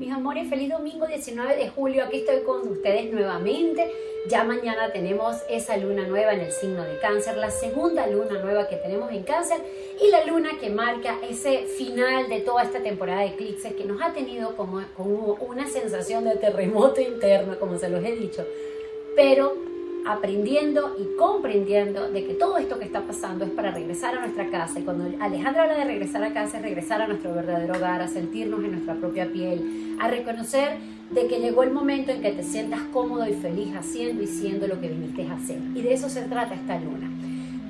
Mis amores, feliz domingo 19 de julio. Aquí estoy con ustedes nuevamente. Ya mañana tenemos esa luna nueva en el signo de cáncer, la segunda luna nueva que tenemos en cáncer y la luna que marca ese final de toda esta temporada de eclipses que nos ha tenido como, una sensación de terremoto interno, como se los he dicho. Pero aprendiendo y comprendiendo de que todo esto que está pasando es para regresar a nuestra casa. Y cuando Alejandra habla de regresar a casa, es regresar a nuestro verdadero hogar, a sentirnos en nuestra propia piel, a reconocer de que llegó el momento en que te sientas cómodo y feliz haciendo y siendo lo que viniste a hacer. Y de eso se trata esta luna.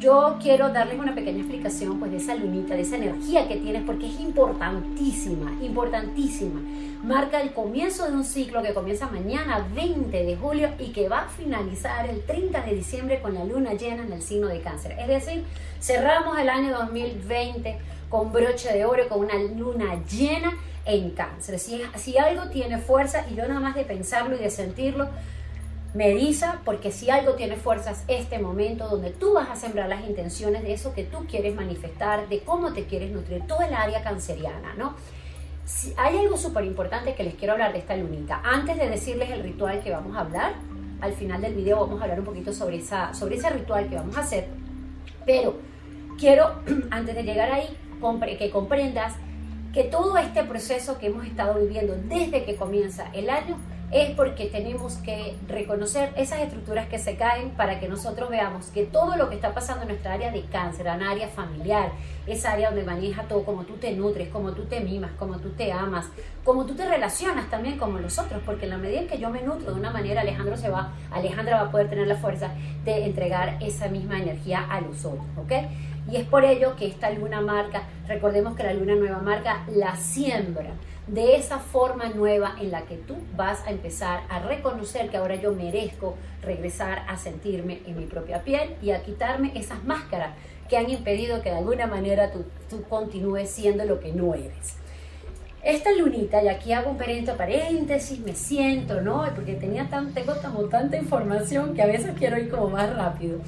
Yo quiero darles una pequeña explicación pues de esa lunita, de esa energía que tienes porque es importantísima, importantísima. Marca el comienzo de un ciclo que comienza mañana 20 de julio y que va a finalizar el 30 de diciembre con la luna llena en el signo de cáncer. Es decir, cerramos el año 2020 con broche de oro, con una luna llena en cáncer. Si, algo tiene fuerza y yo nada más de pensarlo y de sentirlo, me porque si algo tiene fuerzas este momento donde tú vas a sembrar las intenciones de eso que tú quieres manifestar, de cómo te quieres nutrir, todo el área canceriana, ¿no? Si hay algo súper importante que les quiero hablar de esta lunita. Antes de decirles el ritual que vamos a hablar, al final del video vamos a hablar un poquito sobre, esa, sobre ese ritual que vamos a hacer, pero quiero, antes de llegar ahí, que comprendas que todo este proceso que hemos estado viviendo desde que comienza el año es porque tenemos que reconocer esas estructuras que se caen para que nosotros veamos que todo lo que está pasando en nuestra área de cáncer, en área familiar, esa área donde maneja todo, como tú te nutres, como tú te mimas, como tú te amas, como tú te relacionas también con los otros, porque en la medida en que yo me nutro de una manera, Alejandro se va, Alejandra va a poder tener la fuerza de entregar esa misma energía a los otros, ¿ok? Y es por ello que esta luna marca, recordemos que la luna nueva marca la siembra de esa forma nueva en la que tú vas a empezar a reconocer que ahora yo merezco regresar a sentirme en mi propia piel y a quitarme esas máscaras que han impedido que de alguna manera tú, continúes siendo lo que no eres. Esta lunita, y aquí hago un paréntesis, me siento, ¿no? Porque tenía tan, tengo como tanta información que a veces quiero ir como más rápido.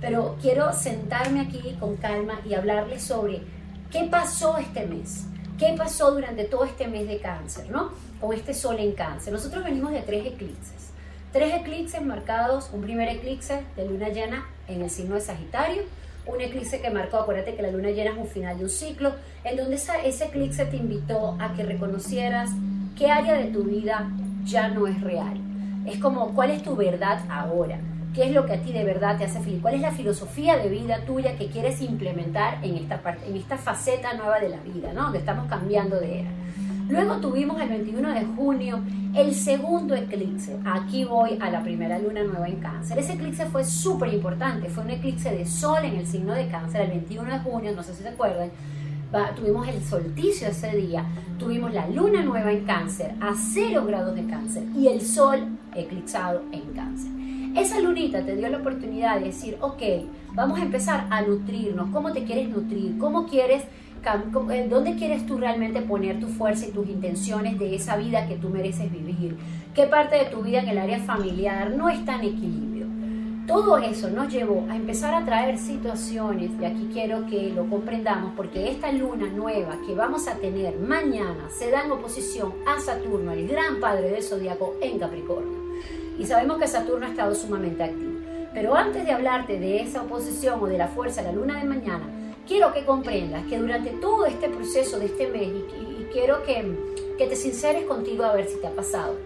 Pero quiero sentarme aquí con calma y hablarles sobre qué pasó este mes ¿Qué pasó durante todo este mes de cáncer, ¿no? Con este sol en cáncer. Nosotros venimos de tres eclipses. Tres eclipses marcados, un primer eclipse de luna llena en el signo de Sagitario, un eclipse que marcó, acuérdate que la luna llena es un final de un ciclo, en donde ese eclipse te invitó a que reconocieras qué área de tu vida ya no es real. Es como, ¿cuál es tu verdad ahora? Qué es lo que a ti de verdad te hace feliz, cuál es la filosofía de vida tuya que quieres implementar en esta, parte, en esta faceta nueva de la vida, ¿no? Donde estamos cambiando de era. Luego tuvimos el 21 de junio el segundo eclipse. Aquí voy a la primera luna nueva en cáncer. Ese eclipse fue súper importante, fue un eclipse de sol en el signo de cáncer el 21 de junio, no sé si se acuerdan. tuvimos el solsticio ese día, tuvimos la luna nueva en cáncer a 0 grados de cáncer y el sol eclipsado en cáncer. Esa lunita te dio la oportunidad de decir, ok, vamos a empezar a nutrirnos, cómo te quieres nutrir, cómo quieres, eh, dónde quieres tú realmente poner tu fuerza y tus intenciones de esa vida que tú mereces vivir, qué parte de tu vida en el área familiar no está en equilibrio. Todo eso nos llevó a empezar a traer situaciones, y aquí quiero que lo comprendamos, porque esta luna nueva que vamos a tener mañana se da en oposición a Saturno, el gran padre del zodiaco en Capricornio y sabemos que Saturno ha estado sumamente activo. Pero antes de hablarte de esa oposición o de la fuerza de la luna de mañana, quiero que comprendas que durante todo este proceso de este mes, y, quiero que, que te sinceres contigo a ver si te ha pasado,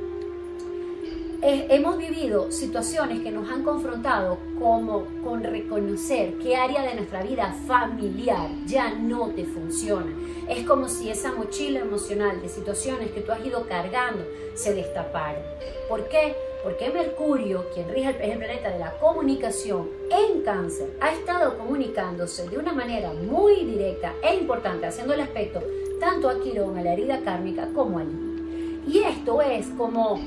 hemos vivido situaciones que nos han confrontado como con reconocer qué área de nuestra vida familiar ya no te funciona. Es como si esa mochila emocional de situaciones que tú has ido cargando se destapara. ¿Por qué? Porque Mercurio, quien rige el, es el planeta de la comunicación en cáncer, ha estado comunicándose de una manera muy directa e importante, haciendo el aspecto tanto a Quirón, a la herida kármica, como a Lili. Y esto es como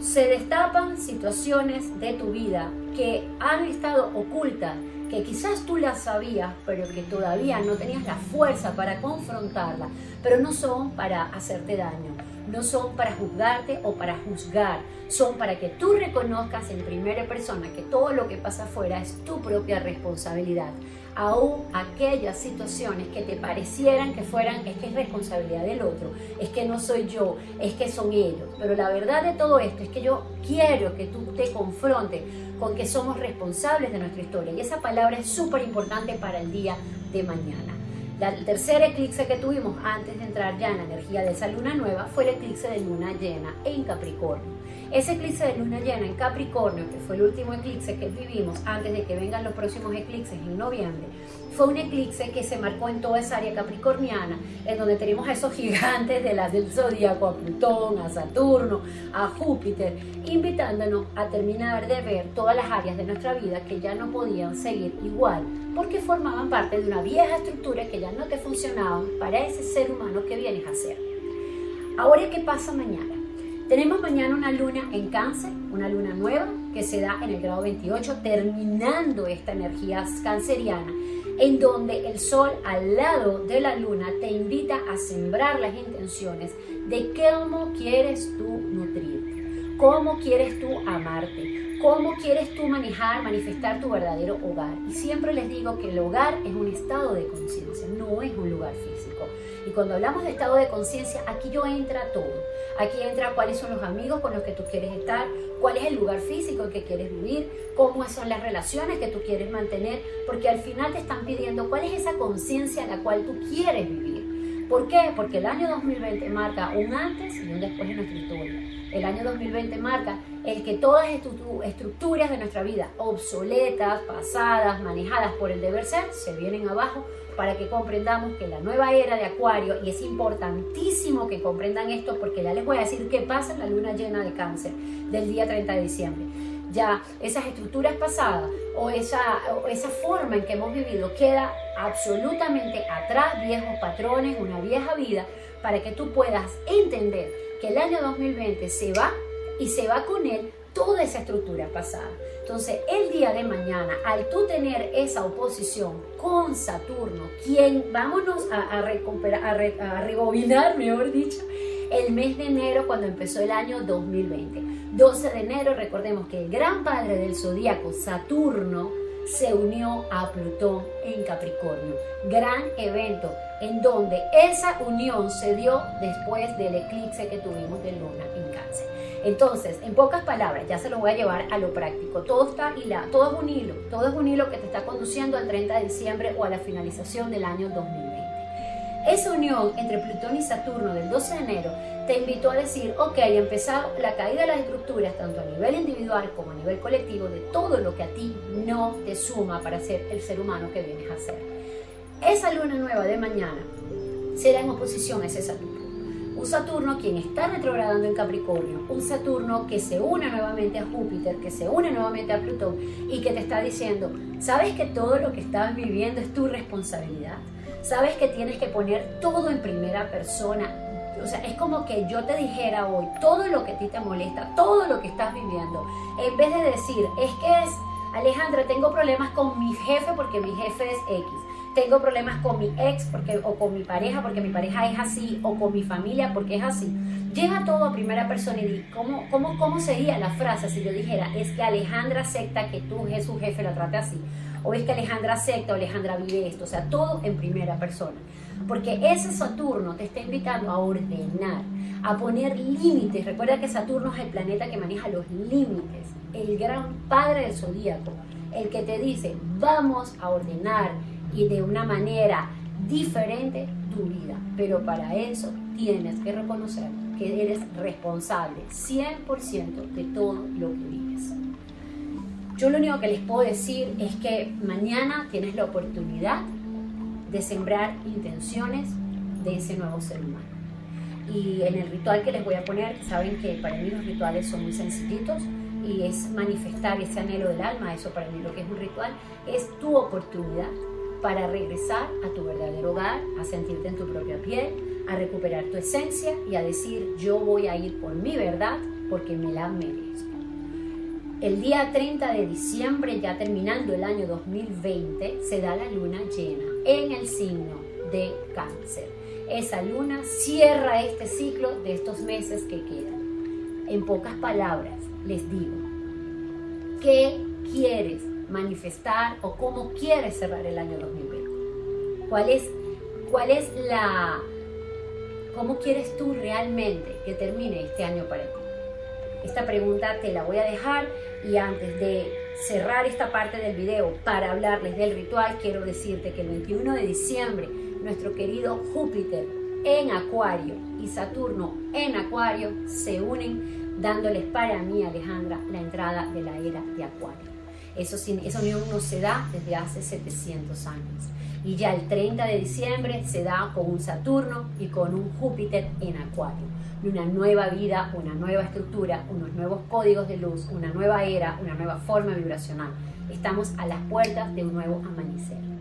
se destapan situaciones de tu vida que han estado ocultas, que quizás tú las sabías, pero que todavía no tenías la fuerza para confrontarla, pero no son para hacerte daño, no son para juzgarte o para juzgar, son para que tú reconozcas en primera persona que todo lo que pasa afuera es tu propia responsabilidad. Aún aquellas situaciones que te parecieran que fueran, es que es responsabilidad del otro, es que no soy yo, es que son ellos. Pero la verdad de todo esto es que yo quiero que tú te confrontes con que somos responsables de nuestra historia. Y esa palabra es súper importante para el día de mañana. el tercer eclipse que tuvimos antes de entrar ya en la energía de esa luna nueva fue el eclipse de luna llena en Capricornio. Ese eclipse de luna llena en Capricornio, que fue el último eclipse que vivimos antes de que vengan los próximos eclipses en noviembre, fue un eclipse que se marcó en toda esa área capricorniana, en donde tenemos a esos gigantes de la, del zodiaco, a Plutón, a Saturno, a Júpiter, invitándonos a terminar de ver todas las áreas de nuestra vida que ya no podían seguir igual, porque formaban parte de una vieja estructura que ya no te funcionaba para ese ser humano que vienes a ser. Ahora, ¿qué pasa mañana? Tenemos mañana una luna en cáncer, una luna nueva que se da en el grado 28, terminando esta energía canceriana, en donde el sol al lado de la luna te invita a sembrar las intenciones de cómo quieres tú nutrirte, cómo quieres tú amarte, cómo quieres tú manejar, manifestar tu verdadero hogar. Y siempre les digo que el hogar es un estado de conciencia, no es un lugar físico. Y cuando hablamos de estado de conciencia, aquí yo entra todo. Aquí entra cuáles son los amigos con los que tú quieres estar, cuál es el lugar físico en que quieres vivir, cómo son las relaciones que tú quieres mantener, porque al final te están pidiendo cuál es esa conciencia en la cual tú quieres vivir. ¿Por qué? Porque el año 2020 marca un antes y un después en nuestra historia. El año 2020 marca el que todas estructuras de nuestra vida obsoletas, pasadas, manejadas por el deber ser, se vienen abajo para que comprendamos que la nueva era de Acuario, y es importantísimo que comprendan esto porque ya les voy a decir qué pasa en la luna llena de cáncer del día 30 de diciembre. Ya esas estructuras pasadas o esa, esa forma en que hemos vivido queda absolutamente atrás, viejos patrones, una vieja vida, para que tú puedas entender que el año 2020 se va y se va con él toda esa estructura pasada. Entonces, el día de mañana, al tú tener esa oposición con Saturno, quien, vámonos a, recuperar, a, a rebobinar, mejor dicho, el mes de enero cuando empezó el año 2020. 12 de enero, recordemos que el gran padre del zodíaco, Saturno, se unió a Plutón en Capricornio. Gran evento en donde esa unión se dio después del eclipse que tuvimos de luna en cáncer. Entonces, en pocas palabras, ya se lo voy a llevar a lo práctico. Todo está hilado, todo es un hilo, todo es un hilo que te está conduciendo al 30 de diciembre o a la finalización del año 2020. Esa unión entre Plutón y Saturno del 12 de enero te invitó a decir, ok, empezado la caída de las estructuras, tanto a nivel individual como a nivel colectivo, de todo lo que a ti no te suma para ser el ser humano que vienes a ser. Esa luna nueva de mañana será en oposición a ese Saturno. Un Saturno quien está retrogradando en Capricornio, un Saturno que se une nuevamente a Júpiter, que se une nuevamente a Plutón y que te está diciendo, ¿sabes que todo lo que estás viviendo es tu responsabilidad? ¿Sabes que tienes que poner todo en primera persona? O sea, es como que yo te dijera hoy todo lo que a ti te molesta, todo lo que estás viviendo, en vez de decir, es que es, Alejandra, tengo problemas con mi jefe porque mi jefe es X tengo problemas con mi ex porque, o con mi pareja porque mi pareja es así, o con mi familia porque es así. Llega todo a primera persona y di, ¿cómo, cómo, ¿cómo sería la frase si yo dijera, es que Alejandra acepta que tú, su jefe, la trate así? O es que Alejandra acepta o Alejandra vive esto, o sea, todo en primera persona. Porque ese Saturno te está invitando a ordenar, a poner límites. Recuerda que Saturno es el planeta que maneja los límites, el gran padre del zodíaco, el que te dice, vamos a ordenar, y de una manera diferente tu vida. Pero para eso tienes que reconocer que eres responsable 100% de todo lo que vives. Yo lo único que les puedo decir es que mañana tienes la oportunidad de sembrar intenciones de ese nuevo ser humano. Y en el ritual que les voy a poner, saben que para mí los rituales son muy sencillitos y es manifestar ese anhelo del alma, eso para mí lo que es un ritual, es tu oportunidad para regresar a tu verdadero hogar, a sentirte en tu propia piel, a recuperar tu esencia y a decir yo voy a ir por mi verdad porque me la merezco. El día 30 de diciembre, ya terminando el año 2020, se da la luna llena en el signo de cáncer. Esa luna cierra este ciclo de estos meses que quedan. En pocas palabras, les digo, ¿qué quieres manifestar o cómo quieres cerrar el año 2020. ¿Cuál es, cuál es la... ¿Cómo quieres tú realmente que termine este año para ti? Esta pregunta te la voy a dejar y antes de cerrar esta parte del video para hablarles del ritual, quiero decirte que el 21 de diciembre nuestro querido Júpiter en Acuario y Saturno en Acuario se unen dándoles para mí, Alejandra, la entrada de la era de Acuario. Eso, esa unión no se da desde hace 700 años. Y ya el 30 de diciembre se da con un Saturno y con un Júpiter en Acuario. Una nueva vida, una nueva estructura, unos nuevos códigos de luz, una nueva era, una nueva forma vibracional. Estamos a las puertas de un nuevo amanecer.